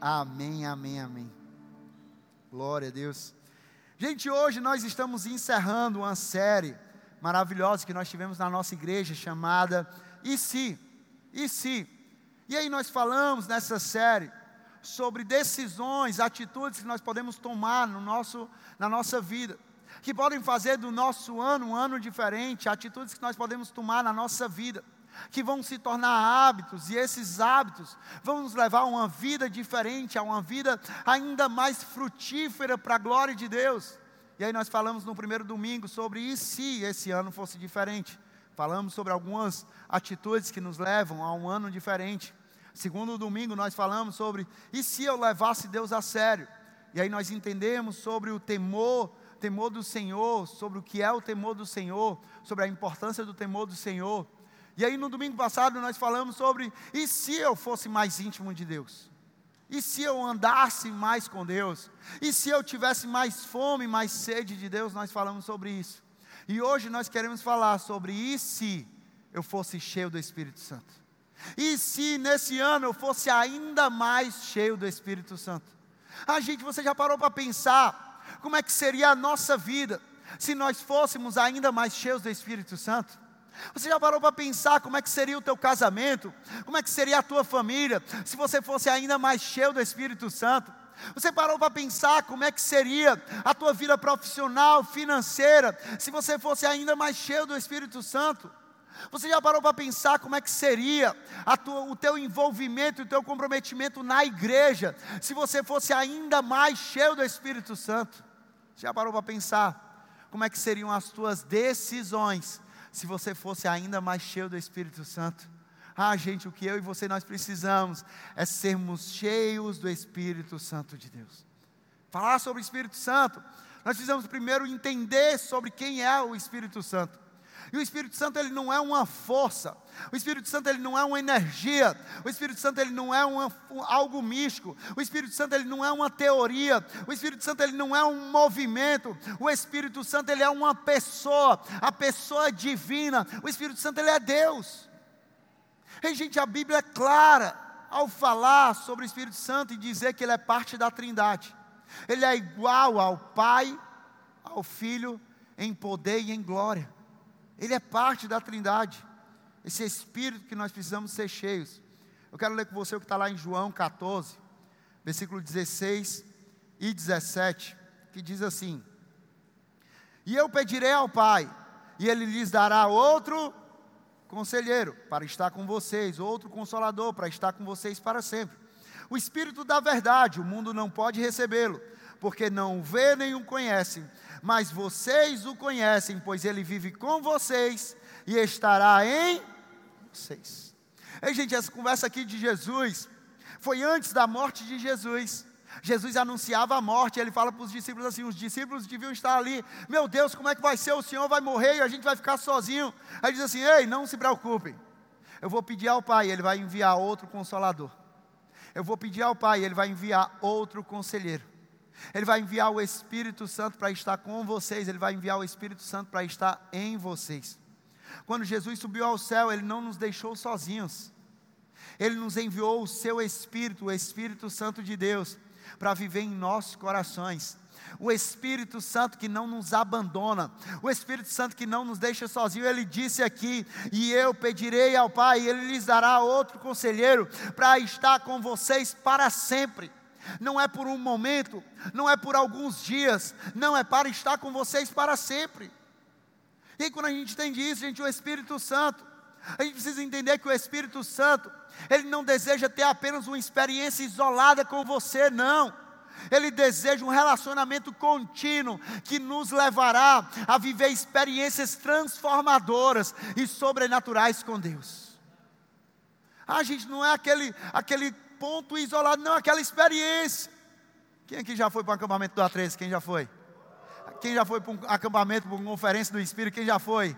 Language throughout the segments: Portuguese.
Amém, amém, amém. Glória a Deus. Gente, hoje nós estamos encerrando uma série maravilhosa que nós tivemos na nossa igreja chamada E se? E se? E aí nós falamos nessa série sobre decisões, atitudes que nós podemos tomar no nosso, na nossa vida, que podem fazer do nosso ano um ano diferente, atitudes que nós podemos tomar na nossa vida que vão se tornar hábitos, e esses hábitos vão nos levar a uma vida diferente, a uma vida ainda mais frutífera para a glória de Deus. E aí nós falamos no primeiro domingo sobre e se esse ano fosse diferente. Falamos sobre algumas atitudes que nos levam a um ano diferente. Segundo domingo nós falamos sobre e se eu levasse Deus a sério. E aí nós entendemos sobre o temor, temor do Senhor, sobre o que é o temor do Senhor, sobre a importância do temor do Senhor. E aí no domingo passado nós falamos sobre e se eu fosse mais íntimo de Deus? E se eu andasse mais com Deus? E se eu tivesse mais fome, mais sede de Deus? Nós falamos sobre isso. E hoje nós queremos falar sobre e se eu fosse cheio do Espírito Santo? E se nesse ano eu fosse ainda mais cheio do Espírito Santo? Ah, gente, você já parou para pensar como é que seria a nossa vida se nós fôssemos ainda mais cheios do Espírito Santo? Você já parou para pensar como é que seria o teu casamento? Como é que seria a tua família se você fosse ainda mais cheio do Espírito Santo? Você parou para pensar como é que seria a tua vida profissional, financeira, se você fosse ainda mais cheio do Espírito Santo? Você já parou para pensar como é que seria tua, o teu envolvimento e o teu comprometimento na igreja, se você fosse ainda mais cheio do Espírito Santo? Já parou para pensar como é que seriam as tuas decisões se você fosse ainda mais cheio do Espírito Santo. Ah, gente, o que eu e você nós precisamos é sermos cheios do Espírito Santo de Deus. Falar sobre o Espírito Santo, nós precisamos primeiro entender sobre quem é o Espírito Santo. E o Espírito Santo ele não é uma força. O Espírito Santo ele não é uma energia. O Espírito Santo ele não é uma, um, algo místico. O Espírito Santo ele não é uma teoria. O Espírito Santo ele não é um movimento. O Espírito Santo ele é uma pessoa, a pessoa divina. O Espírito Santo ele é Deus. E gente, a Bíblia é clara ao falar sobre o Espírito Santo e dizer que ele é parte da Trindade. Ele é igual ao Pai, ao Filho em poder e em glória. Ele é parte da Trindade. Esse Espírito que nós precisamos ser cheios. Eu quero ler com você o que está lá em João 14, versículo 16 e 17, que diz assim: E eu pedirei ao Pai, e Ele lhes dará outro conselheiro para estar com vocês, outro consolador para estar com vocês para sempre. O Espírito da Verdade, o mundo não pode recebê-lo, porque não o vê nem o conhece mas vocês o conhecem, pois ele vive com vocês e estará em vocês. Ei, gente, essa conversa aqui de Jesus foi antes da morte de Jesus. Jesus anunciava a morte, ele fala para os discípulos assim: os discípulos deviam estar ali, meu Deus, como é que vai ser? O Senhor vai morrer e a gente vai ficar sozinho. Aí diz assim: ei, não se preocupem, eu vou pedir ao Pai, ele vai enviar outro consolador. Eu vou pedir ao Pai, ele vai enviar outro conselheiro. Ele vai enviar o Espírito Santo para estar com vocês, Ele vai enviar o Espírito Santo para estar em vocês. Quando Jesus subiu ao céu, Ele não nos deixou sozinhos, Ele nos enviou o Seu Espírito, o Espírito Santo de Deus, para viver em nossos corações. O Espírito Santo que não nos abandona, o Espírito Santo que não nos deixa sozinho, ele disse aqui: E eu pedirei ao Pai, e ele lhes dará outro conselheiro para estar com vocês para sempre não é por um momento, não é por alguns dias, não é para estar com vocês para sempre. E quando a gente entende isso, gente, o Espírito Santo, a gente precisa entender que o Espírito Santo, ele não deseja ter apenas uma experiência isolada com você, não. Ele deseja um relacionamento contínuo que nos levará a viver experiências transformadoras e sobrenaturais com Deus. A gente não é aquele, aquele ponto isolado, não, aquela experiência. Quem aqui já foi para o acampamento do A13? Quem já foi? Quem já foi para um acampamento, para uma conferência do Espírito? Quem já foi?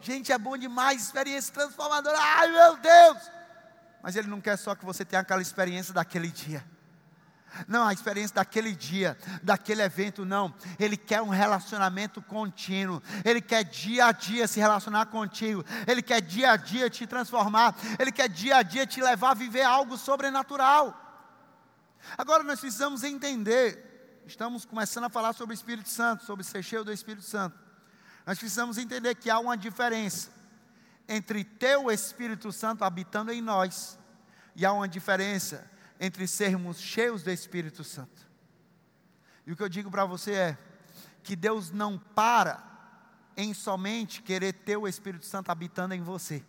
Gente, é bom demais, experiência transformadora. Ai, meu Deus! Mas Ele não quer só que você tenha aquela experiência daquele dia. Não, a experiência daquele dia, daquele evento, não. Ele quer um relacionamento contínuo. Ele quer dia a dia se relacionar contigo. Ele quer dia a dia te transformar. Ele quer dia a dia te levar a viver algo sobrenatural. Agora nós precisamos entender, estamos começando a falar sobre o Espírito Santo, sobre ser cheio do Espírito Santo. Nós precisamos entender que há uma diferença entre ter o Espírito Santo habitando em nós e há uma diferença entre sermos cheios do Espírito Santo. E o que eu digo para você é que Deus não para em somente querer ter o Espírito Santo habitando em você.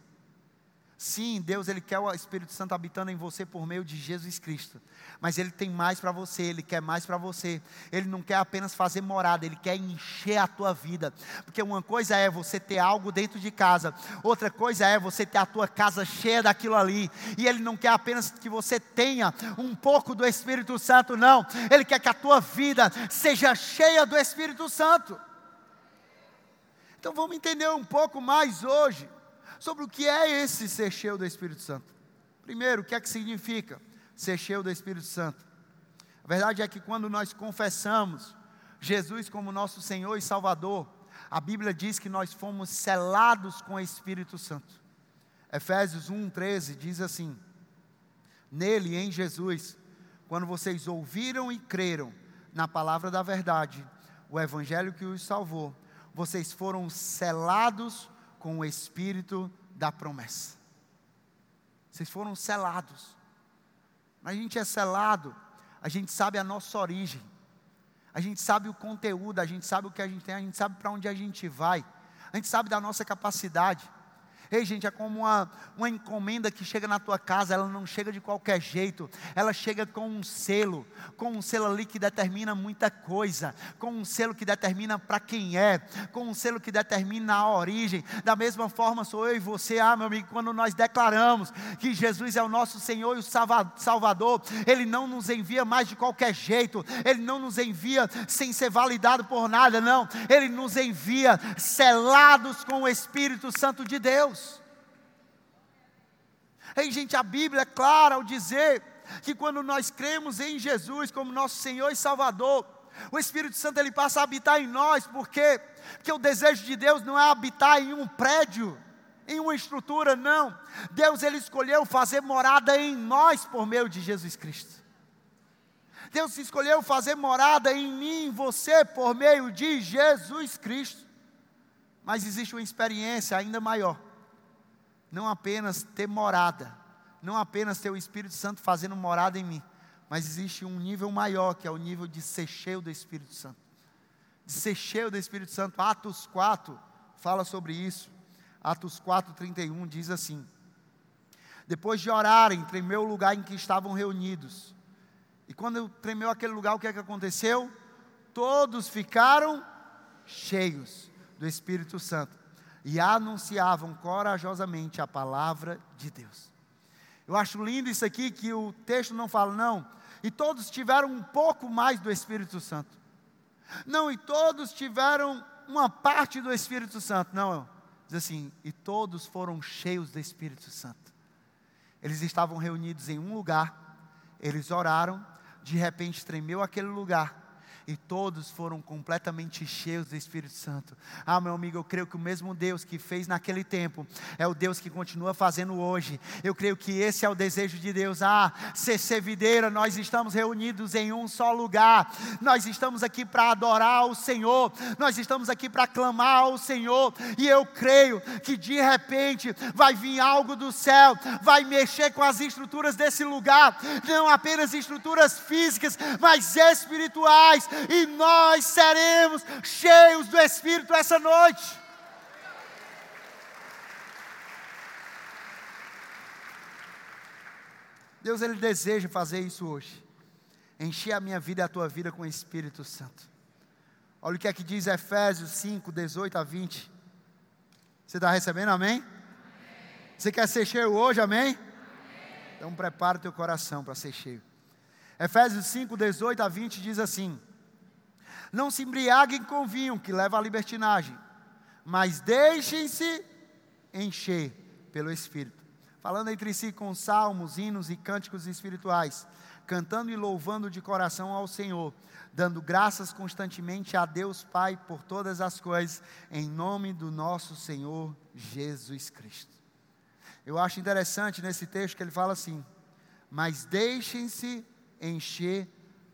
Sim, Deus ele quer o Espírito Santo habitando em você por meio de Jesus Cristo. Mas ele tem mais para você, ele quer mais para você. Ele não quer apenas fazer morada, ele quer encher a tua vida. Porque uma coisa é você ter algo dentro de casa, outra coisa é você ter a tua casa cheia daquilo ali. E ele não quer apenas que você tenha um pouco do Espírito Santo, não. Ele quer que a tua vida seja cheia do Espírito Santo. Então vamos entender um pouco mais hoje sobre o que é esse ser cheio do Espírito Santo. Primeiro, o que é que significa ser cheio do Espírito Santo? A verdade é que quando nós confessamos Jesus como nosso Senhor e Salvador, a Bíblia diz que nós fomos selados com o Espírito Santo. Efésios 1:13 diz assim: Nele, em Jesus, quando vocês ouviram e creram na palavra da verdade, o evangelho que os salvou, vocês foram selados com o espírito da promessa. Vocês foram selados. A gente é selado, a gente sabe a nossa origem. A gente sabe o conteúdo, a gente sabe o que a gente tem, a gente sabe para onde a gente vai. A gente sabe da nossa capacidade. Ei, gente, é como uma, uma encomenda que chega na tua casa, ela não chega de qualquer jeito, ela chega com um selo, com um selo ali que determina muita coisa, com um selo que determina para quem é, com um selo que determina a origem. Da mesma forma, sou eu e você, ah, meu amigo, quando nós declaramos que Jesus é o nosso Senhor e o Salvador, Ele não nos envia mais de qualquer jeito, Ele não nos envia sem ser validado por nada, não, Ele nos envia selados com o Espírito Santo de Deus. Ei, gente, a Bíblia é clara ao dizer que quando nós cremos em Jesus como nosso Senhor e Salvador, o Espírito Santo ele passa a habitar em nós, porque porque o desejo de Deus não é habitar em um prédio, em uma estrutura, não. Deus ele escolheu fazer morada em nós por meio de Jesus Cristo. Deus escolheu fazer morada em mim, em você, por meio de Jesus Cristo. Mas existe uma experiência ainda maior não apenas ter morada, não apenas ter o Espírito Santo fazendo morada em mim, mas existe um nível maior, que é o nível de ser cheio do Espírito Santo. De ser cheio do Espírito Santo. Atos 4 fala sobre isso. Atos 4, 31 diz assim: Depois de orarem, tremeu o lugar em que estavam reunidos. E quando tremeu aquele lugar, o que é que aconteceu? Todos ficaram cheios do Espírito Santo e anunciavam corajosamente a palavra de Deus. Eu acho lindo isso aqui que o texto não fala, não, e todos tiveram um pouco mais do Espírito Santo. Não, e todos tiveram uma parte do Espírito Santo. Não, diz assim, e todos foram cheios do Espírito Santo. Eles estavam reunidos em um lugar, eles oraram, de repente tremeu aquele lugar, e todos foram completamente cheios do Espírito Santo. Ah, meu amigo, eu creio que o mesmo Deus que fez naquele tempo é o Deus que continua fazendo hoje. Eu creio que esse é o desejo de Deus. Ah, CC Videira, nós estamos reunidos em um só lugar. Nós estamos aqui para adorar o Senhor. Nós estamos aqui para clamar ao Senhor. E eu creio que de repente vai vir algo do céu, vai mexer com as estruturas desse lugar, não apenas estruturas físicas, mas espirituais e nós seremos cheios do Espírito essa noite. Deus ele deseja fazer isso hoje. Encher a minha vida e a tua vida com o Espírito Santo. Olha o que é que diz Efésios 5, 18 a 20. Você está recebendo, amém? amém? Você quer ser cheio hoje, amém? amém. Então prepara o teu coração para ser cheio. Efésios 5, 18 a 20 diz assim: não se embriaguem com vinho, que leva à libertinagem, mas deixem-se encher pelo Espírito. Falando entre si com salmos, hinos e cânticos espirituais, cantando e louvando de coração ao Senhor, dando graças constantemente a Deus Pai por todas as coisas, em nome do nosso Senhor Jesus Cristo. Eu acho interessante nesse texto que ele fala assim: Mas deixem-se encher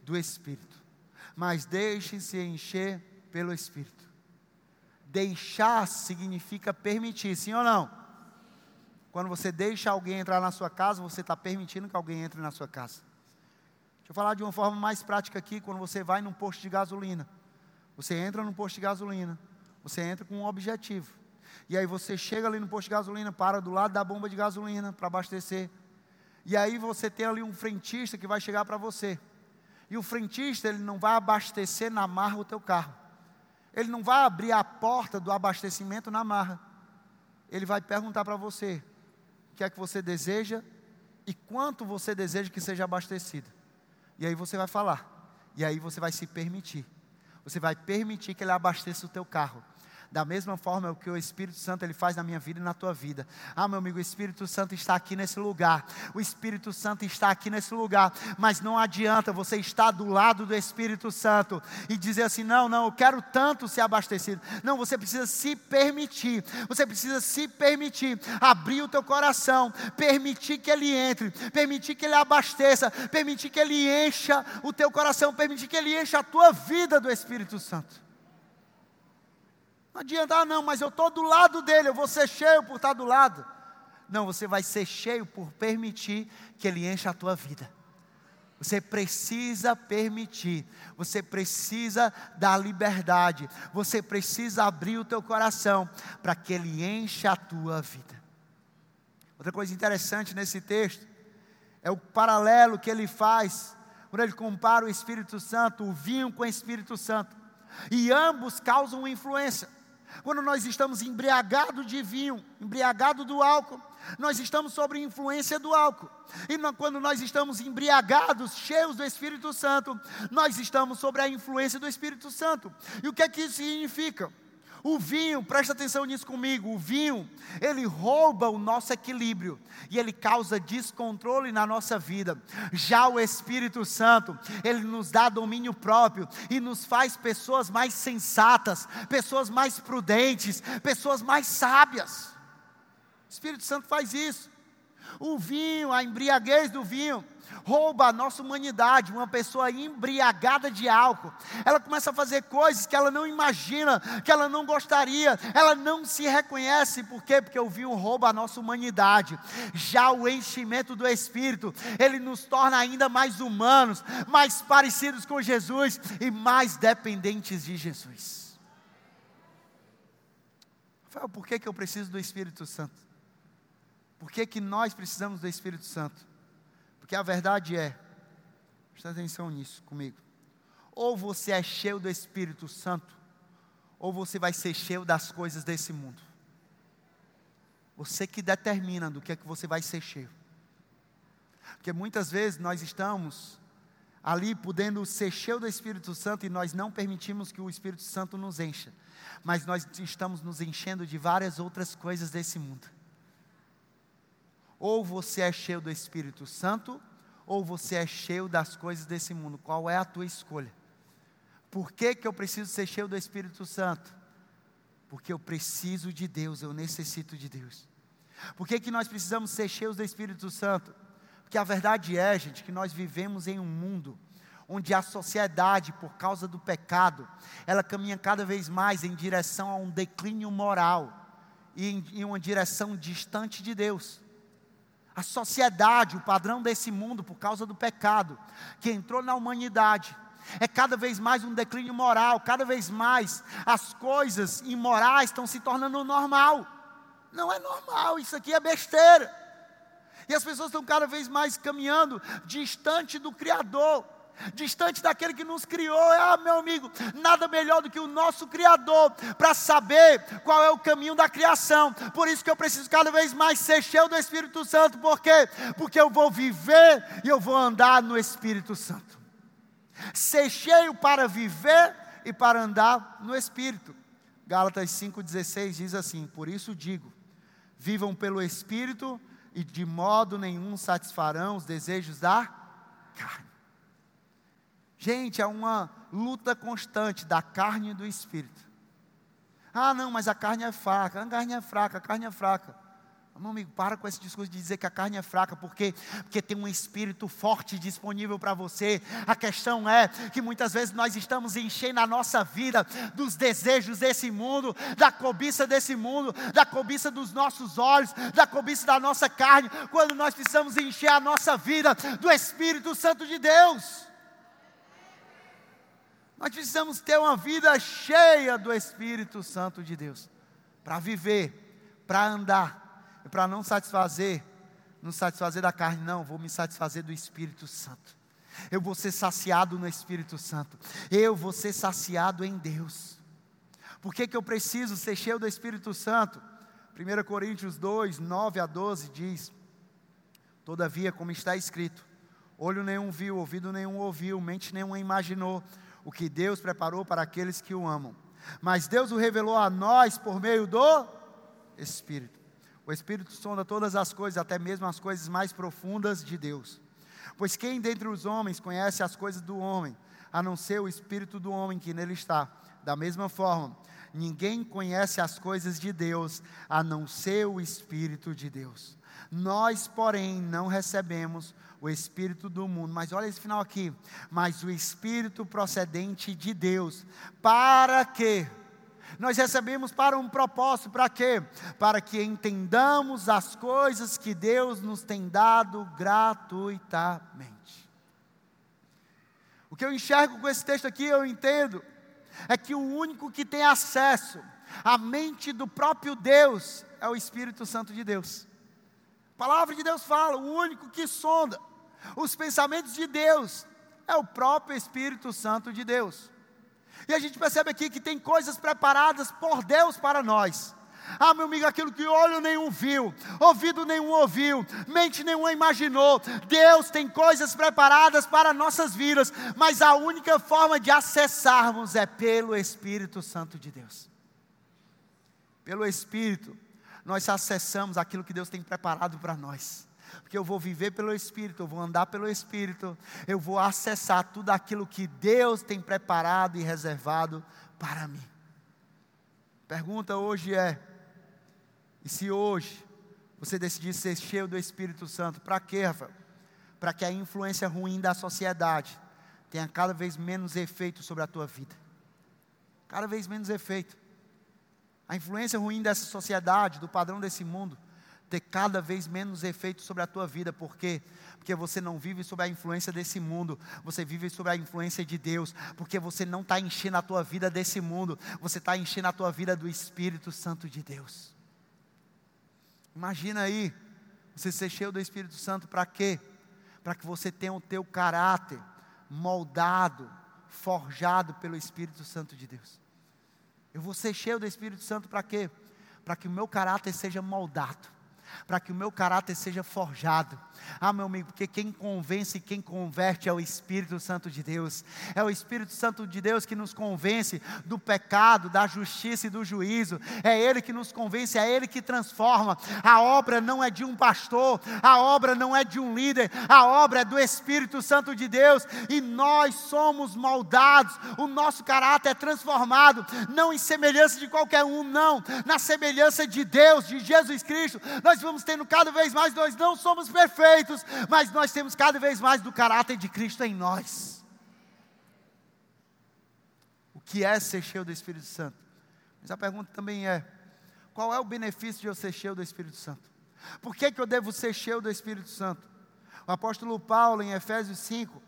do Espírito. Mas deixem-se encher pelo Espírito. Deixar significa permitir, sim ou não? Quando você deixa alguém entrar na sua casa, você está permitindo que alguém entre na sua casa. Deixa eu falar de uma forma mais prática aqui, quando você vai num posto de gasolina. Você entra num posto de gasolina, você entra com um objetivo. E aí você chega ali no posto de gasolina, para do lado da bomba de gasolina para abastecer. E aí você tem ali um frentista que vai chegar para você. E o frentista, ele não vai abastecer na marra o teu carro. Ele não vai abrir a porta do abastecimento na marra. Ele vai perguntar para você: o que é que você deseja e quanto você deseja que seja abastecido. E aí você vai falar. E aí você vai se permitir. Você vai permitir que ele abasteça o teu carro. Da mesma forma que o Espírito Santo ele faz na minha vida e na tua vida. Ah, meu amigo, o Espírito Santo está aqui nesse lugar. O Espírito Santo está aqui nesse lugar. Mas não adianta você estar do lado do Espírito Santo e dizer assim: não, não, eu quero tanto ser abastecido. Não, você precisa se permitir. Você precisa se permitir abrir o teu coração, permitir que ele entre, permitir que ele abasteça, permitir que ele encha o teu coração, permitir que ele encha a tua vida do Espírito Santo. Não adianta, ah, não, mas eu estou do lado dele, eu vou ser cheio por estar do lado. Não, você vai ser cheio por permitir que ele encha a tua vida. Você precisa permitir, você precisa dar liberdade, você precisa abrir o teu coração para que ele encha a tua vida. Outra coisa interessante nesse texto é o paralelo que ele faz, quando ele compara o Espírito Santo, o vinho com o Espírito Santo, e ambos causam influência. Quando nós estamos embriagados de vinho, embriagados do álcool, nós estamos sob influência do álcool. E quando nós estamos embriagados, cheios do Espírito Santo, nós estamos sob a influência do Espírito Santo. E o que é que isso significa? O vinho, presta atenção nisso comigo, o vinho, ele rouba o nosso equilíbrio e ele causa descontrole na nossa vida. Já o Espírito Santo, ele nos dá domínio próprio e nos faz pessoas mais sensatas, pessoas mais prudentes, pessoas mais sábias. O Espírito Santo faz isso. O vinho, a embriaguez do vinho, rouba a nossa humanidade. Uma pessoa embriagada de álcool, ela começa a fazer coisas que ela não imagina, que ela não gostaria, ela não se reconhece. Por quê? Porque o vinho rouba a nossa humanidade. Já o enchimento do Espírito, ele nos torna ainda mais humanos, mais parecidos com Jesus e mais dependentes de Jesus. Por que, que eu preciso do Espírito Santo? Por que, que nós precisamos do Espírito Santo? Porque a verdade é, presta atenção nisso comigo. Ou você é cheio do Espírito Santo, ou você vai ser cheio das coisas desse mundo. Você que determina do que é que você vai ser cheio. Porque muitas vezes nós estamos ali podendo ser cheio do Espírito Santo e nós não permitimos que o Espírito Santo nos encha, mas nós estamos nos enchendo de várias outras coisas desse mundo. Ou você é cheio do Espírito Santo, ou você é cheio das coisas desse mundo. Qual é a tua escolha? Por que, que eu preciso ser cheio do Espírito Santo? Porque eu preciso de Deus, eu necessito de Deus. Por que, que nós precisamos ser cheios do Espírito Santo? Porque a verdade é, gente, que nós vivemos em um mundo onde a sociedade, por causa do pecado, ela caminha cada vez mais em direção a um declínio moral e em, em uma direção distante de Deus. A sociedade, o padrão desse mundo, por causa do pecado que entrou na humanidade, é cada vez mais um declínio moral, cada vez mais as coisas imorais estão se tornando normal. Não é normal, isso aqui é besteira. E as pessoas estão cada vez mais caminhando distante do Criador distante daquele que nos criou. Ah, meu amigo, nada melhor do que o nosso Criador para saber qual é o caminho da criação. Por isso que eu preciso cada vez mais ser cheio do Espírito Santo. Por quê? Porque eu vou viver e eu vou andar no Espírito Santo. Ser cheio para viver e para andar no Espírito. Gálatas 5,16 diz assim: Por isso digo, vivam pelo Espírito e de modo nenhum satisfarão os desejos da carne. Gente, é uma luta constante da carne e do espírito. Ah, não, mas a carne é fraca, a carne é fraca, a carne é fraca. Meu amigo, para com esse discurso de dizer que a carne é fraca, porque, porque tem um espírito forte disponível para você. A questão é que muitas vezes nós estamos enchendo a nossa vida dos desejos desse mundo, da cobiça desse mundo, da cobiça dos nossos olhos, da cobiça da nossa carne, quando nós precisamos encher a nossa vida do Espírito Santo de Deus. Nós precisamos ter uma vida cheia do Espírito Santo de Deus, para viver, para andar para não satisfazer, não satisfazer da carne, não, vou me satisfazer do Espírito Santo. Eu vou ser saciado no Espírito Santo. Eu vou ser saciado em Deus. Por que, que eu preciso ser cheio do Espírito Santo? 1 Coríntios 2, 9 a 12 diz: Todavia, como está escrito, olho nenhum viu, ouvido nenhum ouviu, mente nenhuma imaginou o que Deus preparou para aqueles que o amam. Mas Deus o revelou a nós por meio do Espírito. O Espírito sonda todas as coisas, até mesmo as coisas mais profundas de Deus. Pois quem dentre os homens conhece as coisas do homem, a não ser o Espírito do homem que nele está? Da mesma forma, ninguém conhece as coisas de Deus, a não ser o Espírito de Deus. Nós, porém, não recebemos o Espírito do mundo. Mas olha esse final aqui. Mas o Espírito procedente de Deus. Para que nós recebemos para um propósito, para quê? Para que entendamos as coisas que Deus nos tem dado gratuitamente. O que eu enxergo com esse texto aqui, eu entendo, é que o único que tem acesso à mente do próprio Deus é o Espírito Santo de Deus. A palavra de Deus fala, o único que sonda os pensamentos de Deus é o próprio Espírito Santo de Deus. E a gente percebe aqui que tem coisas preparadas por Deus para nós. Ah, meu amigo, aquilo que olho nenhum viu, ouvido nenhum ouviu, mente nenhuma imaginou. Deus tem coisas preparadas para nossas vidas, mas a única forma de acessarmos é pelo Espírito Santo de Deus. Pelo Espírito, nós acessamos aquilo que Deus tem preparado para nós porque eu vou viver pelo Espírito, eu vou andar pelo Espírito, eu vou acessar tudo aquilo que Deus tem preparado e reservado para mim. Pergunta hoje é: e se hoje você decidir ser cheio do Espírito Santo, para quê, Rafael? Para que a influência ruim da sociedade tenha cada vez menos efeito sobre a tua vida. Cada vez menos efeito. A influência ruim dessa sociedade, do padrão desse mundo, ter cada vez menos efeito sobre a tua vida, por quê? Porque você não vive sob a influência desse mundo, você vive sob a influência de Deus, porque você não está enchendo a tua vida desse mundo, você está enchendo a tua vida do Espírito Santo de Deus. Imagina aí, você ser cheio do Espírito Santo para quê? Para que você tenha o teu caráter moldado, forjado pelo Espírito Santo de Deus. Eu vou ser cheio do Espírito Santo para quê? Para que o meu caráter seja moldado para que o meu caráter seja forjado. Ah, meu amigo, porque quem convence e quem converte é o Espírito Santo de Deus. É o Espírito Santo de Deus que nos convence do pecado, da justiça e do juízo. É Ele que nos convence, é Ele que transforma. A obra não é de um pastor, a obra não é de um líder, a obra é do Espírito Santo de Deus. E nós somos moldados, o nosso caráter é transformado, não em semelhança de qualquer um, não, na semelhança de Deus, de Jesus Cristo. Nós vamos tendo cada vez mais, nós não somos perfeitos mas nós temos cada vez mais do caráter de Cristo em nós. O que é ser cheio do Espírito Santo? Mas a pergunta também é: qual é o benefício de eu ser cheio do Espírito Santo? Por que, que eu devo ser cheio do Espírito Santo? O apóstolo Paulo, em Efésios 5,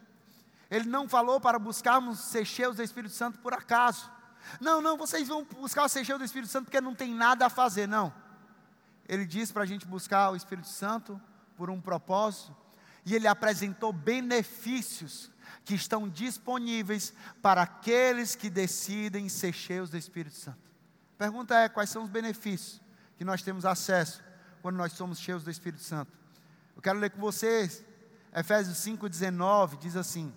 ele não falou para buscarmos ser cheios do Espírito Santo por acaso. Não, não, vocês vão buscar ser cheios do Espírito Santo porque não tem nada a fazer, não. Ele diz para a gente buscar o Espírito Santo por um propósito, e ele apresentou benefícios que estão disponíveis para aqueles que decidem ser cheios do Espírito Santo. A pergunta é: quais são os benefícios que nós temos acesso quando nós somos cheios do Espírito Santo? Eu quero ler com vocês, Efésios 5,19 diz assim: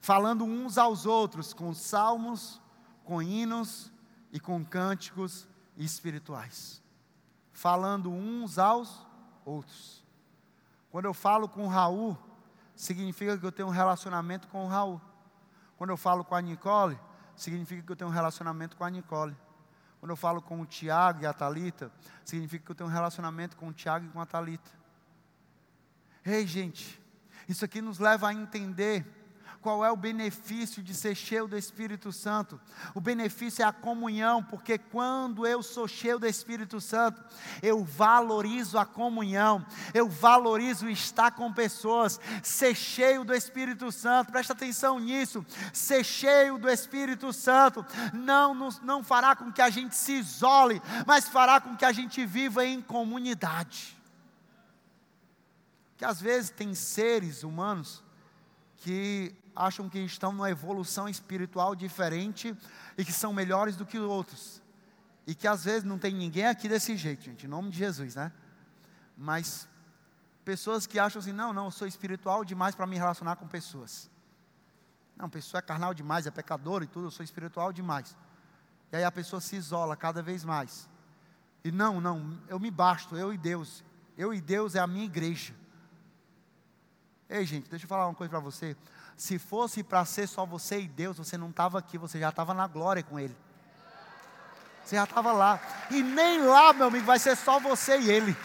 falando uns aos outros com salmos, com hinos e com cânticos espirituais. Falando uns aos outros. Quando eu falo com o Raul, significa que eu tenho um relacionamento com o Raul. Quando eu falo com a Nicole, significa que eu tenho um relacionamento com a Nicole. Quando eu falo com o Tiago e a Talita, significa que eu tenho um relacionamento com o Tiago e com a Talita. Ei, gente, isso aqui nos leva a entender qual é o benefício de ser cheio do Espírito Santo? O benefício é a comunhão, porque quando eu sou cheio do Espírito Santo, eu valorizo a comunhão, eu valorizo estar com pessoas, ser cheio do Espírito Santo, presta atenção nisso, ser cheio do Espírito Santo não, nos, não fará com que a gente se isole, mas fará com que a gente viva em comunidade. Que às vezes tem seres humanos que acham que estão numa evolução espiritual diferente e que são melhores do que outros. E que às vezes não tem ninguém aqui desse jeito, gente, em nome de Jesus, né? Mas pessoas que acham assim: não, não, eu sou espiritual demais para me relacionar com pessoas. Não, pessoa é carnal demais, é pecador e tudo, eu sou espiritual demais. E aí a pessoa se isola cada vez mais. E não, não, eu me basto, eu e Deus. Eu e Deus é a minha igreja. Ei, gente, deixa eu falar uma coisa para você. Se fosse para ser só você e Deus, você não estava aqui, você já estava na glória com Ele. Você já estava lá. E nem lá, meu amigo, vai ser só você e Ele.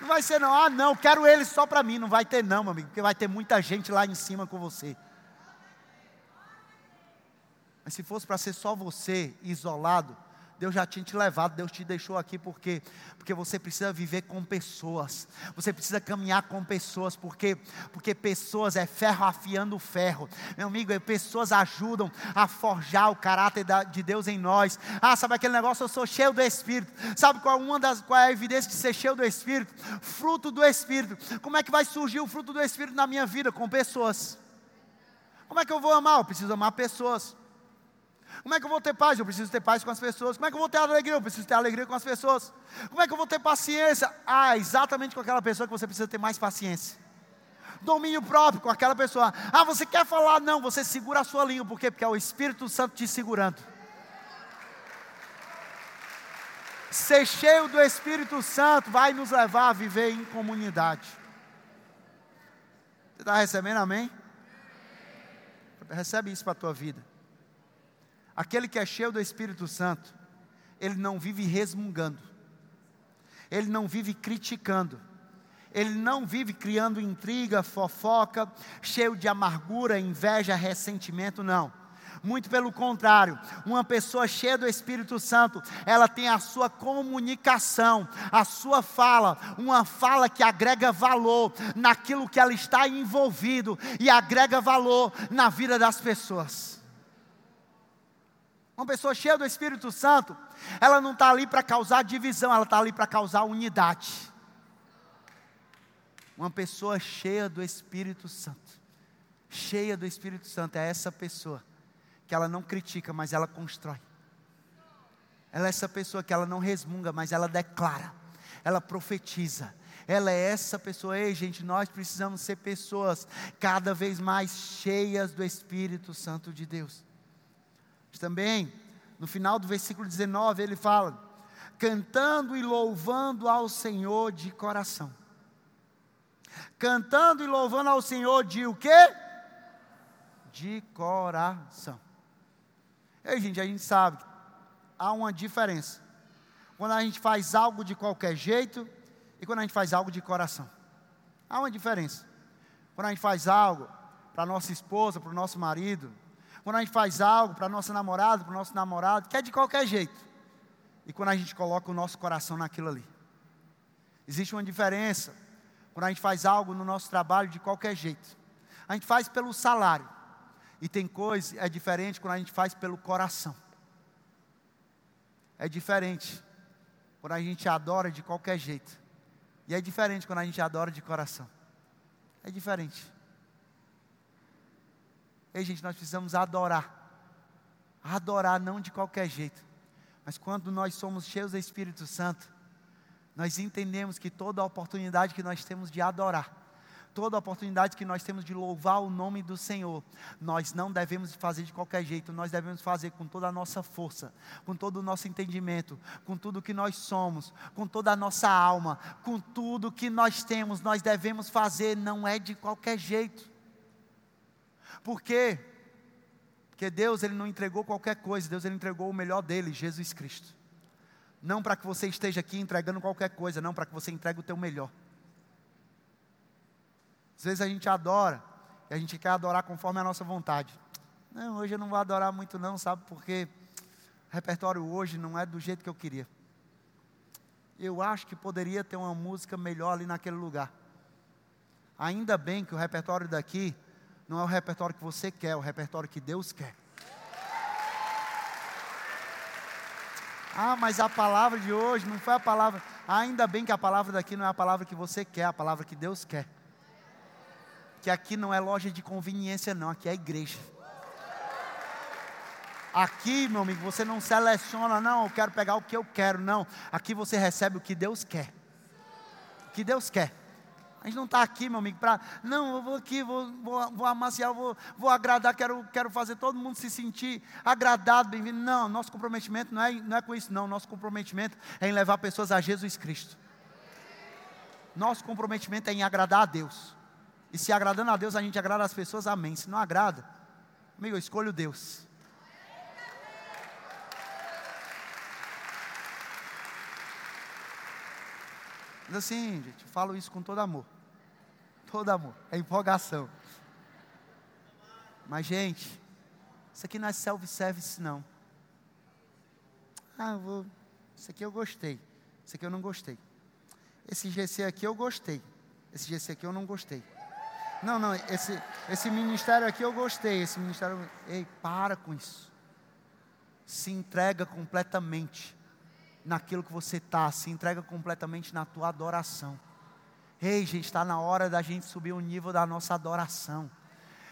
Não vai ser não, ah não, quero Ele só para mim. Não vai ter não, meu amigo, porque vai ter muita gente lá em cima com você. Mas se fosse para ser só você, isolado, Deus já tinha te levado, Deus te deixou aqui porque porque você precisa viver com pessoas. Você precisa caminhar com pessoas, porque porque pessoas é ferro afiando ferro. Meu amigo, é, pessoas ajudam a forjar o caráter da, de Deus em nós. Ah, sabe aquele negócio? Eu sou cheio do Espírito. Sabe qual, uma das, qual é a evidência de ser cheio do Espírito? Fruto do Espírito. Como é que vai surgir o fruto do Espírito na minha vida? Com pessoas. Como é que eu vou amar? Eu preciso amar pessoas. Como é que eu vou ter paz? Eu preciso ter paz com as pessoas. Como é que eu vou ter alegria? Eu preciso ter alegria com as pessoas. Como é que eu vou ter paciência? Ah, exatamente com aquela pessoa que você precisa ter mais paciência. Domínio próprio com aquela pessoa. Ah, você quer falar? Não, você segura a sua língua. Por quê? Porque é o Espírito Santo te segurando. Ser cheio do Espírito Santo vai nos levar a viver em comunidade. Você está recebendo amém? Recebe isso para a tua vida. Aquele que é cheio do Espírito Santo, ele não vive resmungando, ele não vive criticando, ele não vive criando intriga, fofoca, cheio de amargura, inveja, ressentimento, não. Muito pelo contrário, uma pessoa cheia do Espírito Santo, ela tem a sua comunicação, a sua fala, uma fala que agrega valor naquilo que ela está envolvido e agrega valor na vida das pessoas. Uma pessoa cheia do Espírito Santo, ela não está ali para causar divisão, ela está ali para causar unidade. Uma pessoa cheia do Espírito Santo, cheia do Espírito Santo, é essa pessoa que ela não critica, mas ela constrói. Ela é essa pessoa que ela não resmunga, mas ela declara, ela profetiza. Ela é essa pessoa, ei gente, nós precisamos ser pessoas cada vez mais cheias do Espírito Santo de Deus. Também, no final do versículo 19, ele fala: cantando e louvando ao Senhor de coração. Cantando e louvando ao Senhor de o quê? De coração. Ei, gente, a gente sabe, há uma diferença. Quando a gente faz algo de qualquer jeito e quando a gente faz algo de coração. Há uma diferença. Quando a gente faz algo para nossa esposa, para o nosso marido, quando a gente faz algo para nossa namorada, para o nosso namorado, que é de qualquer jeito. E quando a gente coloca o nosso coração naquilo ali. Existe uma diferença quando a gente faz algo no nosso trabalho de qualquer jeito. A gente faz pelo salário. E tem coisa, é diferente quando a gente faz pelo coração. É diferente quando a gente adora de qualquer jeito. E é diferente quando a gente adora de coração. É diferente. Ei, gente, nós precisamos adorar. Adorar não de qualquer jeito. Mas quando nós somos cheios do Espírito Santo, nós entendemos que toda oportunidade que nós temos de adorar, toda oportunidade que nós temos de louvar o nome do Senhor, nós não devemos fazer de qualquer jeito, nós devemos fazer com toda a nossa força, com todo o nosso entendimento, com tudo que nós somos, com toda a nossa alma, com tudo que nós temos, nós devemos fazer, não é de qualquer jeito. Por quê? Porque Deus ele não entregou qualquer coisa, Deus ele entregou o melhor dele, Jesus Cristo. Não para que você esteja aqui entregando qualquer coisa, não para que você entregue o teu melhor. Às vezes a gente adora e a gente quer adorar conforme a nossa vontade. Não, hoje eu não vou adorar muito não, sabe? Porque o repertório hoje não é do jeito que eu queria. Eu acho que poderia ter uma música melhor ali naquele lugar. Ainda bem que o repertório daqui não é o repertório que você quer, é o repertório que Deus quer. Ah, mas a palavra de hoje não foi a palavra. Ainda bem que a palavra daqui não é a palavra que você quer, é a palavra que Deus quer. Que aqui não é loja de conveniência, não, aqui é igreja. Aqui, meu amigo, você não seleciona, não, eu quero pegar o que eu quero, não. Aqui você recebe o que Deus quer. O que Deus quer. A gente não está aqui, meu amigo, para. Não, eu vou aqui, vou, vou, vou amaciar, vou, vou agradar, quero, quero fazer todo mundo se sentir agradado, bem-vindo. Não, nosso comprometimento não é, não é com isso, não. Nosso comprometimento é em levar pessoas a Jesus Cristo. Nosso comprometimento é em agradar a Deus. E se agradando a Deus, a gente agrada as pessoas, amém. Se não agrada, amigo, eu escolho Deus. Mas assim, gente, eu falo isso com todo amor. Todo amor. É empolgação. Mas, gente, isso aqui não é self-service, não. Ah, vou. Isso aqui eu gostei. Isso aqui eu não gostei. Esse GC aqui eu gostei. Esse GC aqui eu não gostei. Não, não, esse, esse ministério aqui eu gostei. Esse ministério. Ei, para com isso. Se entrega completamente naquilo que você está, se entrega completamente na tua adoração. Ei, gente, está na hora da gente subir o nível da nossa adoração.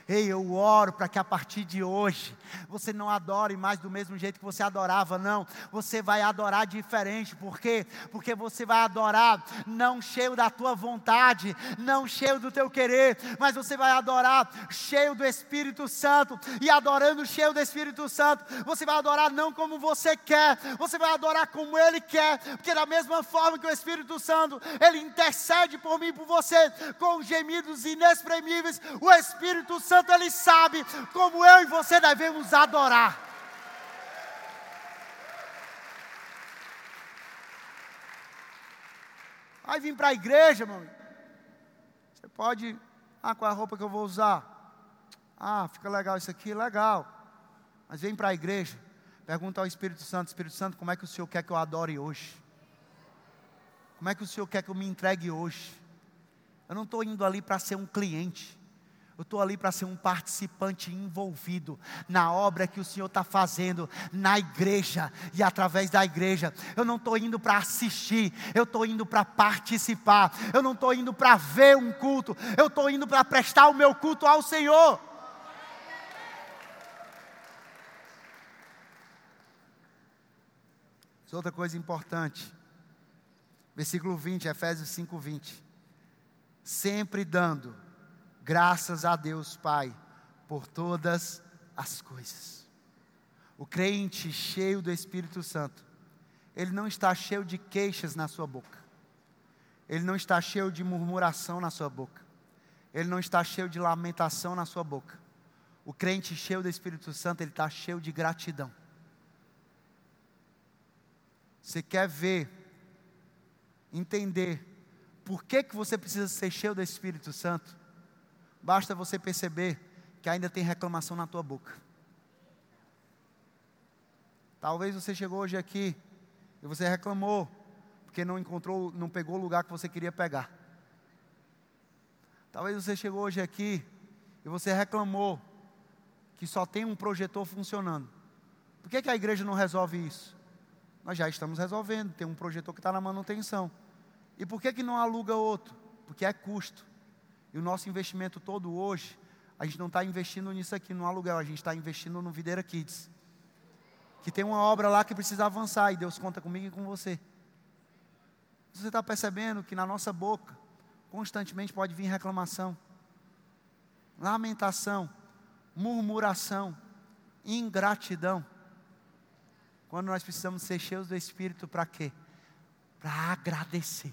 Ei, eu oro para que a partir de hoje você não adore mais do mesmo jeito que você adorava, não. Você vai adorar diferente, por quê? Porque você vai adorar não cheio da tua vontade, não cheio do teu querer, mas você vai adorar cheio do Espírito Santo. E adorando cheio do Espírito Santo, você vai adorar não como você quer, você vai adorar como Ele quer, porque da mesma forma que o Espírito Santo, Ele intercede por mim por você com gemidos inexprimíveis, o Espírito Santo Santo, Ele sabe como eu e você devemos adorar. Aí vim para a igreja, amigo. Você pode. Ah, qual é a roupa que eu vou usar? Ah, fica legal isso aqui, legal. Mas vem para a igreja. Pergunta ao Espírito Santo: Espírito Santo, como é que o Senhor quer que eu adore hoje? Como é que o Senhor quer que eu me entregue hoje? Eu não estou indo ali para ser um cliente. Eu estou ali para ser um participante envolvido na obra que o Senhor está fazendo na igreja e através da igreja. Eu não estou indo para assistir, eu estou indo para participar. Eu não estou indo para ver um culto, eu estou indo para prestar o meu culto ao Senhor. Outra coisa importante, versículo 20, Efésios 5, 20. Sempre dando Graças a Deus, Pai, por todas as coisas. O crente cheio do Espírito Santo, ele não está cheio de queixas na sua boca, ele não está cheio de murmuração na sua boca, ele não está cheio de lamentação na sua boca. O crente cheio do Espírito Santo, ele está cheio de gratidão. Você quer ver, entender, por que, que você precisa ser cheio do Espírito Santo? Basta você perceber que ainda tem reclamação na tua boca. Talvez você chegou hoje aqui e você reclamou porque não encontrou, não pegou o lugar que você queria pegar. Talvez você chegou hoje aqui e você reclamou que só tem um projetor funcionando. Por que, que a igreja não resolve isso? Nós já estamos resolvendo, tem um projetor que está na manutenção. E por que, que não aluga outro? Porque é custo. E o nosso investimento todo hoje, a gente não está investindo nisso aqui no aluguel, a gente está investindo no Videira Kids. Que tem uma obra lá que precisa avançar e Deus conta comigo e com você. Você está percebendo que na nossa boca constantemente pode vir reclamação, lamentação, murmuração, ingratidão. Quando nós precisamos ser cheios do Espírito para quê? Para agradecer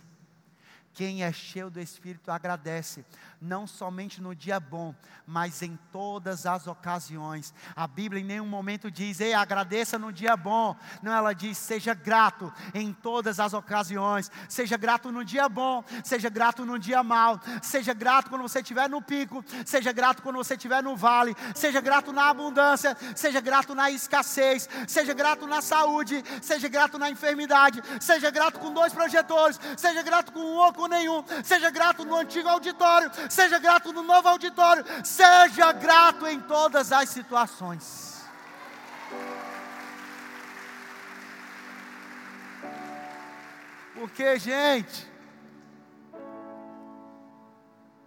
Quem é cheio do Espírito agradece, não somente no dia bom, mas em todas as ocasiões. A Bíblia em nenhum momento diz, ei, agradeça no dia bom. Não, ela diz, seja grato em todas as ocasiões. Seja grato no dia bom, seja grato no dia mal. Seja grato quando você estiver no pico, seja grato quando você estiver no vale. Seja grato na abundância, seja grato na escassez. Seja grato na saúde, seja grato na enfermidade. Seja grato com dois projetores, seja grato com um ou com nenhum. Seja grato no antigo auditório, seja grato no novo auditório. Seja grato em todas as situações. Porque, gente,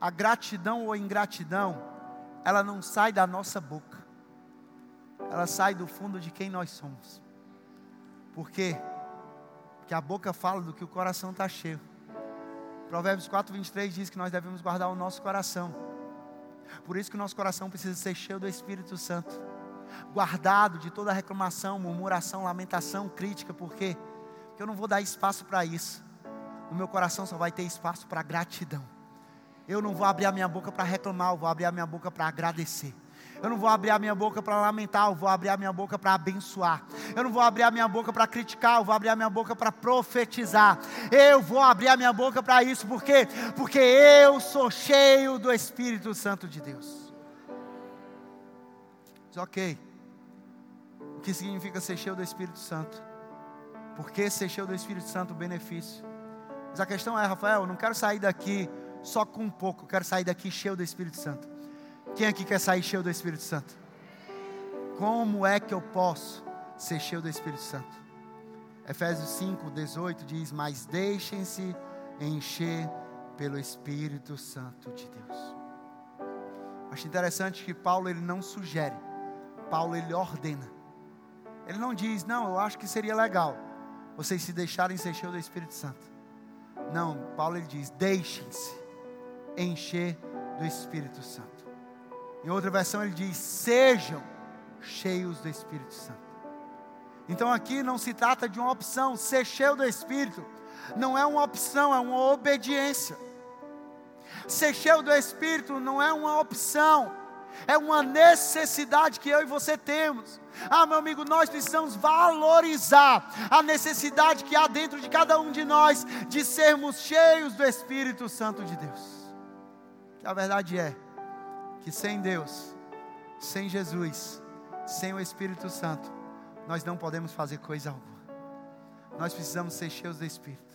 a gratidão ou ingratidão, ela não sai da nossa boca, ela sai do fundo de quem nós somos. Por quê? Porque a boca fala do que o coração está cheio. Provérbios 4, 23 diz que nós devemos guardar o nosso coração. Por isso que o nosso coração precisa ser cheio do Espírito Santo. Guardado de toda reclamação, murmuração, lamentação, crítica. Por quê? Porque eu não vou dar espaço para isso. No meu coração só vai ter espaço para gratidão. Eu não vou abrir a minha boca para reclamar, eu vou abrir a minha boca para agradecer. Eu não vou abrir a minha boca para lamentar, eu vou abrir a minha boca para abençoar. Eu não vou abrir a minha boca para criticar, eu vou abrir a minha boca para profetizar. Eu vou abrir a minha boca para isso, por quê? Porque eu sou cheio do Espírito Santo de Deus. Diz, ok. O que significa ser cheio do Espírito Santo? Por que ser cheio do Espírito Santo benefício? Mas a questão é, Rafael, eu não quero sair daqui só com um pouco, eu quero sair daqui cheio do Espírito Santo. Quem aqui quer sair cheio do Espírito Santo? Como é que eu posso ser cheio do Espírito Santo? Efésios 5, 18 diz: Mas deixem-se encher pelo Espírito Santo de Deus. Acho interessante que Paulo ele não sugere, Paulo ele ordena. Ele não diz, não, eu acho que seria legal vocês se deixarem ser cheios do Espírito Santo. Não, Paulo ele diz: deixem-se encher do Espírito Santo. Em outra versão ele diz: sejam cheios do Espírito Santo. Então aqui não se trata de uma opção, ser cheio do Espírito não é uma opção, é uma obediência. Ser cheio do Espírito não é uma opção, é uma necessidade que eu e você temos. Ah, meu amigo, nós precisamos valorizar a necessidade que há dentro de cada um de nós de sermos cheios do Espírito Santo de Deus. A verdade é, que sem Deus, sem Jesus, sem o Espírito Santo, nós não podemos fazer coisa alguma. Nós precisamos ser cheios do Espírito.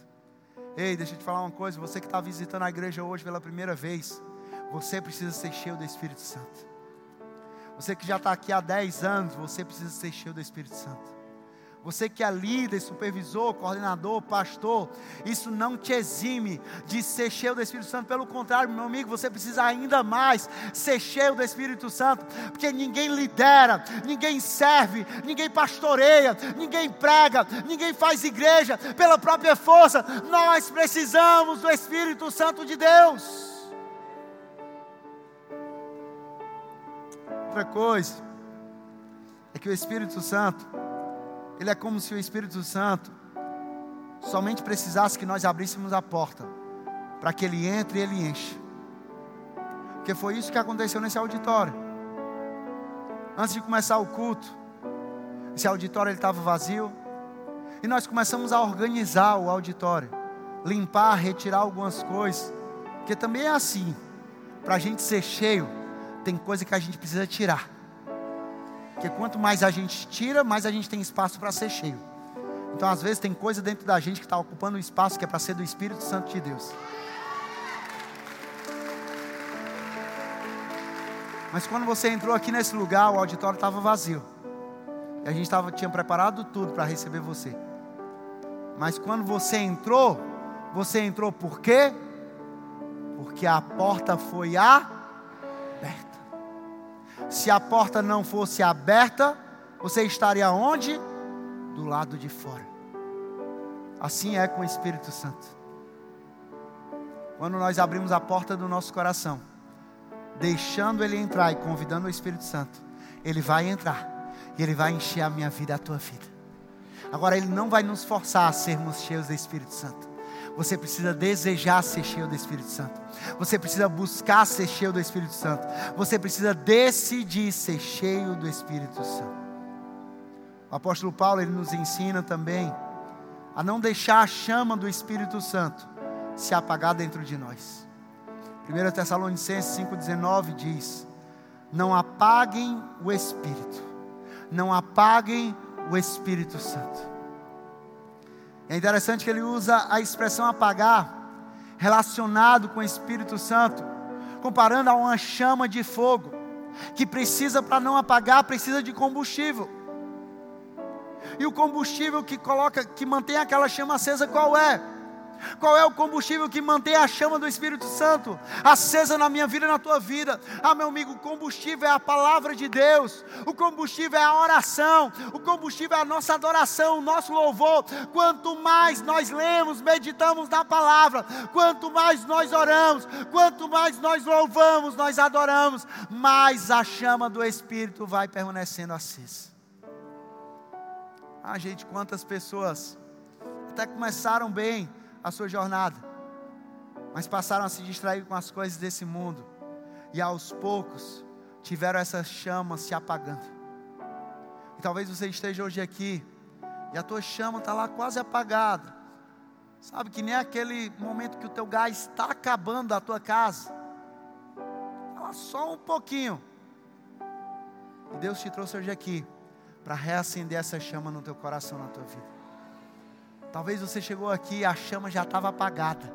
Ei, deixa eu te falar uma coisa: você que está visitando a igreja hoje pela primeira vez, você precisa ser cheio do Espírito Santo. Você que já está aqui há 10 anos, você precisa ser cheio do Espírito Santo. Você que é líder, supervisor, coordenador, pastor, isso não te exime de ser cheio do Espírito Santo. Pelo contrário, meu amigo, você precisa ainda mais ser cheio do Espírito Santo, porque ninguém lidera, ninguém serve, ninguém pastoreia, ninguém prega, ninguém faz igreja pela própria força. Nós precisamos do Espírito Santo de Deus. Outra coisa é que o Espírito Santo ele é como se o Espírito Santo somente precisasse que nós abríssemos a porta para que ele entre e ele enche. Porque foi isso que aconteceu nesse auditório. Antes de começar o culto, esse auditório estava vazio e nós começamos a organizar o auditório, limpar, retirar algumas coisas, porque também é assim. Para a gente ser cheio, tem coisa que a gente precisa tirar. Porque quanto mais a gente tira, mais a gente tem espaço para ser cheio. Então, às vezes, tem coisa dentro da gente que está ocupando o espaço que é para ser do Espírito Santo de Deus. Mas quando você entrou aqui nesse lugar, o auditório estava vazio. E a gente tava, tinha preparado tudo para receber você. Mas quando você entrou, você entrou por quê? Porque a porta foi aberta. Se a porta não fosse aberta, você estaria onde? Do lado de fora. Assim é com o Espírito Santo. Quando nós abrimos a porta do nosso coração, deixando ele entrar e convidando o Espírito Santo, ele vai entrar e ele vai encher a minha vida, a tua vida. Agora, ele não vai nos forçar a sermos cheios do Espírito Santo Você precisa desejar ser cheio do Espírito Santo. Você precisa buscar ser cheio do Espírito Santo. Você precisa decidir ser cheio do Espírito Santo. O apóstolo Paulo ele nos ensina também a não deixar a chama do Espírito Santo se apagar dentro de nós. 1 Tessalonicenses 5,19 diz: Não apaguem o Espírito, não apaguem o Espírito Santo. É interessante que ele usa a expressão apagar, relacionado com o Espírito Santo, comparando a uma chama de fogo, que precisa, para não apagar, precisa de combustível. E o combustível que coloca, que mantém aquela chama acesa, qual é? Qual é o combustível que mantém a chama do Espírito Santo acesa na minha vida e na tua vida? Ah, meu amigo, o combustível é a palavra de Deus, o combustível é a oração, o combustível é a nossa adoração, o nosso louvor. Quanto mais nós lemos, meditamos na palavra, quanto mais nós oramos, quanto mais nós louvamos, nós adoramos, mais a chama do Espírito vai permanecendo acesa. Ah, gente, quantas pessoas até começaram bem a sua jornada, mas passaram a se distrair com as coisas desse mundo, e aos poucos tiveram essa chama se apagando. E talvez você esteja hoje aqui, e a tua chama está lá quase apagada, sabe que nem aquele momento que o teu gás está acabando da tua casa, ela só um pouquinho, e Deus te trouxe hoje aqui para reacender essa chama no teu coração, na tua vida. Talvez você chegou aqui e a chama já estava apagada.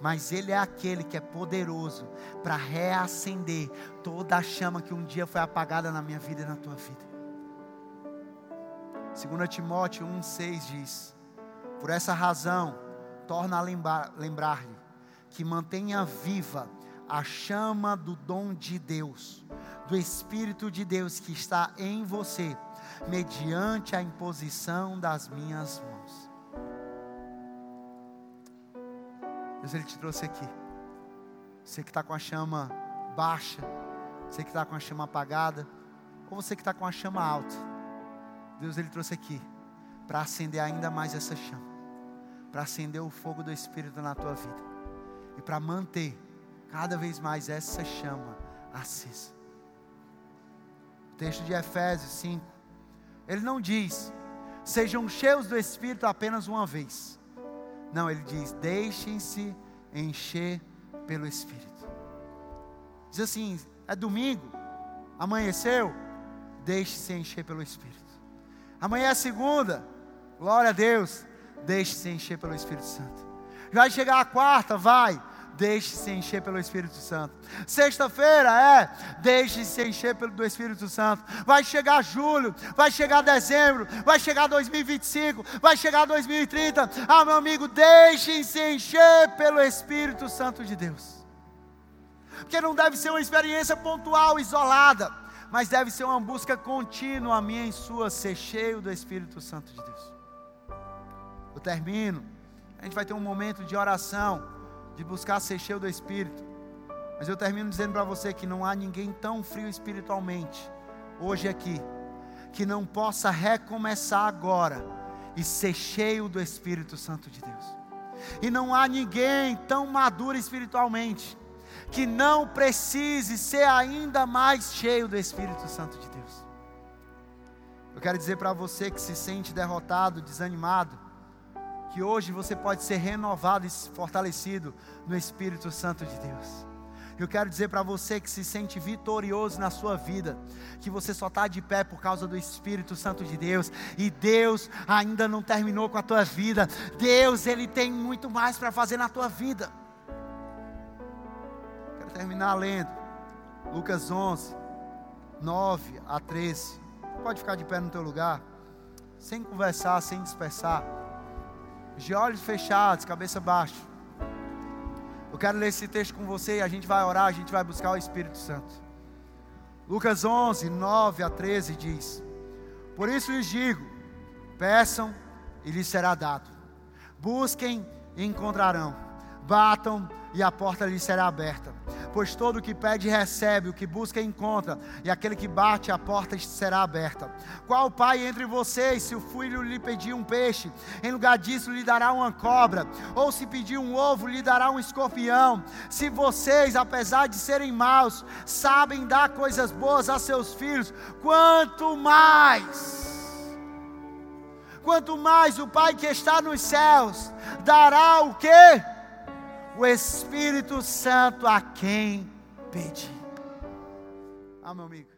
Mas Ele é aquele que é poderoso para reacender toda a chama que um dia foi apagada na minha vida e na tua vida. 2 Timóteo 1,6 diz: Por essa razão, torna a lembrar-lhe que mantenha viva a chama do dom de Deus, do Espírito de Deus que está em você, mediante a imposição das minhas mãos. Deus ele te trouxe aqui. Você que está com a chama baixa, você que está com a chama apagada, ou você que está com a chama alta. Deus ele trouxe aqui para acender ainda mais essa chama, para acender o fogo do Espírito na tua vida e para manter cada vez mais essa chama acesa. O texto de Efésios 5, ele não diz, sejam cheios do Espírito apenas uma vez. Não, ele diz: deixem-se encher pelo Espírito. Diz assim: é domingo, amanheceu, deixe-se encher pelo Espírito. Amanhã é segunda, glória a Deus, deixe-se encher pelo Espírito Santo. Vai chegar a quarta, vai, deixe-se encher pelo Espírito Santo. Sexta-feira é, deixe-se encher pelo do Espírito Santo. Vai chegar julho, vai chegar dezembro, vai chegar 2025, vai chegar 2030. Ah, meu amigo, deixe-se encher pelo Espírito Santo de Deus. Porque não deve ser uma experiência pontual, isolada, mas deve ser uma busca contínua, a minha e sua, ser cheio do Espírito Santo de Deus. Eu termino. A gente vai ter um momento de oração de buscar ser cheio do Espírito. Mas eu termino dizendo para você que não há ninguém tão frio espiritualmente, hoje aqui, que não possa recomeçar agora e ser cheio do Espírito Santo de Deus. E não há ninguém tão maduro espiritualmente, que não precise ser ainda mais cheio do Espírito Santo de Deus. Eu quero dizer para você que se sente derrotado, desanimado, que hoje você pode ser renovado e fortalecido no Espírito Santo de Deus. Eu quero dizer para você que se sente vitorioso na sua vida, que você só está de pé por causa do Espírito Santo de Deus, e Deus ainda não terminou com a tua vida, Deus, Ele tem muito mais para fazer na tua vida. Quero terminar lendo Lucas 11, 9 a 13. Pode ficar de pé no teu lugar, sem conversar, sem dispersar de olhos fechados, cabeça baixa. Eu quero ler esse texto com você e a gente vai orar, a gente vai buscar o Espírito Santo. Lucas 11, 9 a 13 diz: Por isso lhes digo: peçam e lhes será dado, busquem e encontrarão, batam e a porta lhes será aberta. Pois todo o que pede recebe, o que busca encontra, e aquele que bate a porta será aberta. Qual pai entre vocês, se o filho lhe pedir um peixe, em lugar disso lhe dará uma cobra, ou se pedir um ovo, lhe dará um escorpião? Se vocês, apesar de serem maus, sabem dar coisas boas a seus filhos, quanto mais quanto mais o Pai que está nos céus dará o que? O Espírito Santo a quem pedir. Ah, meu amigo.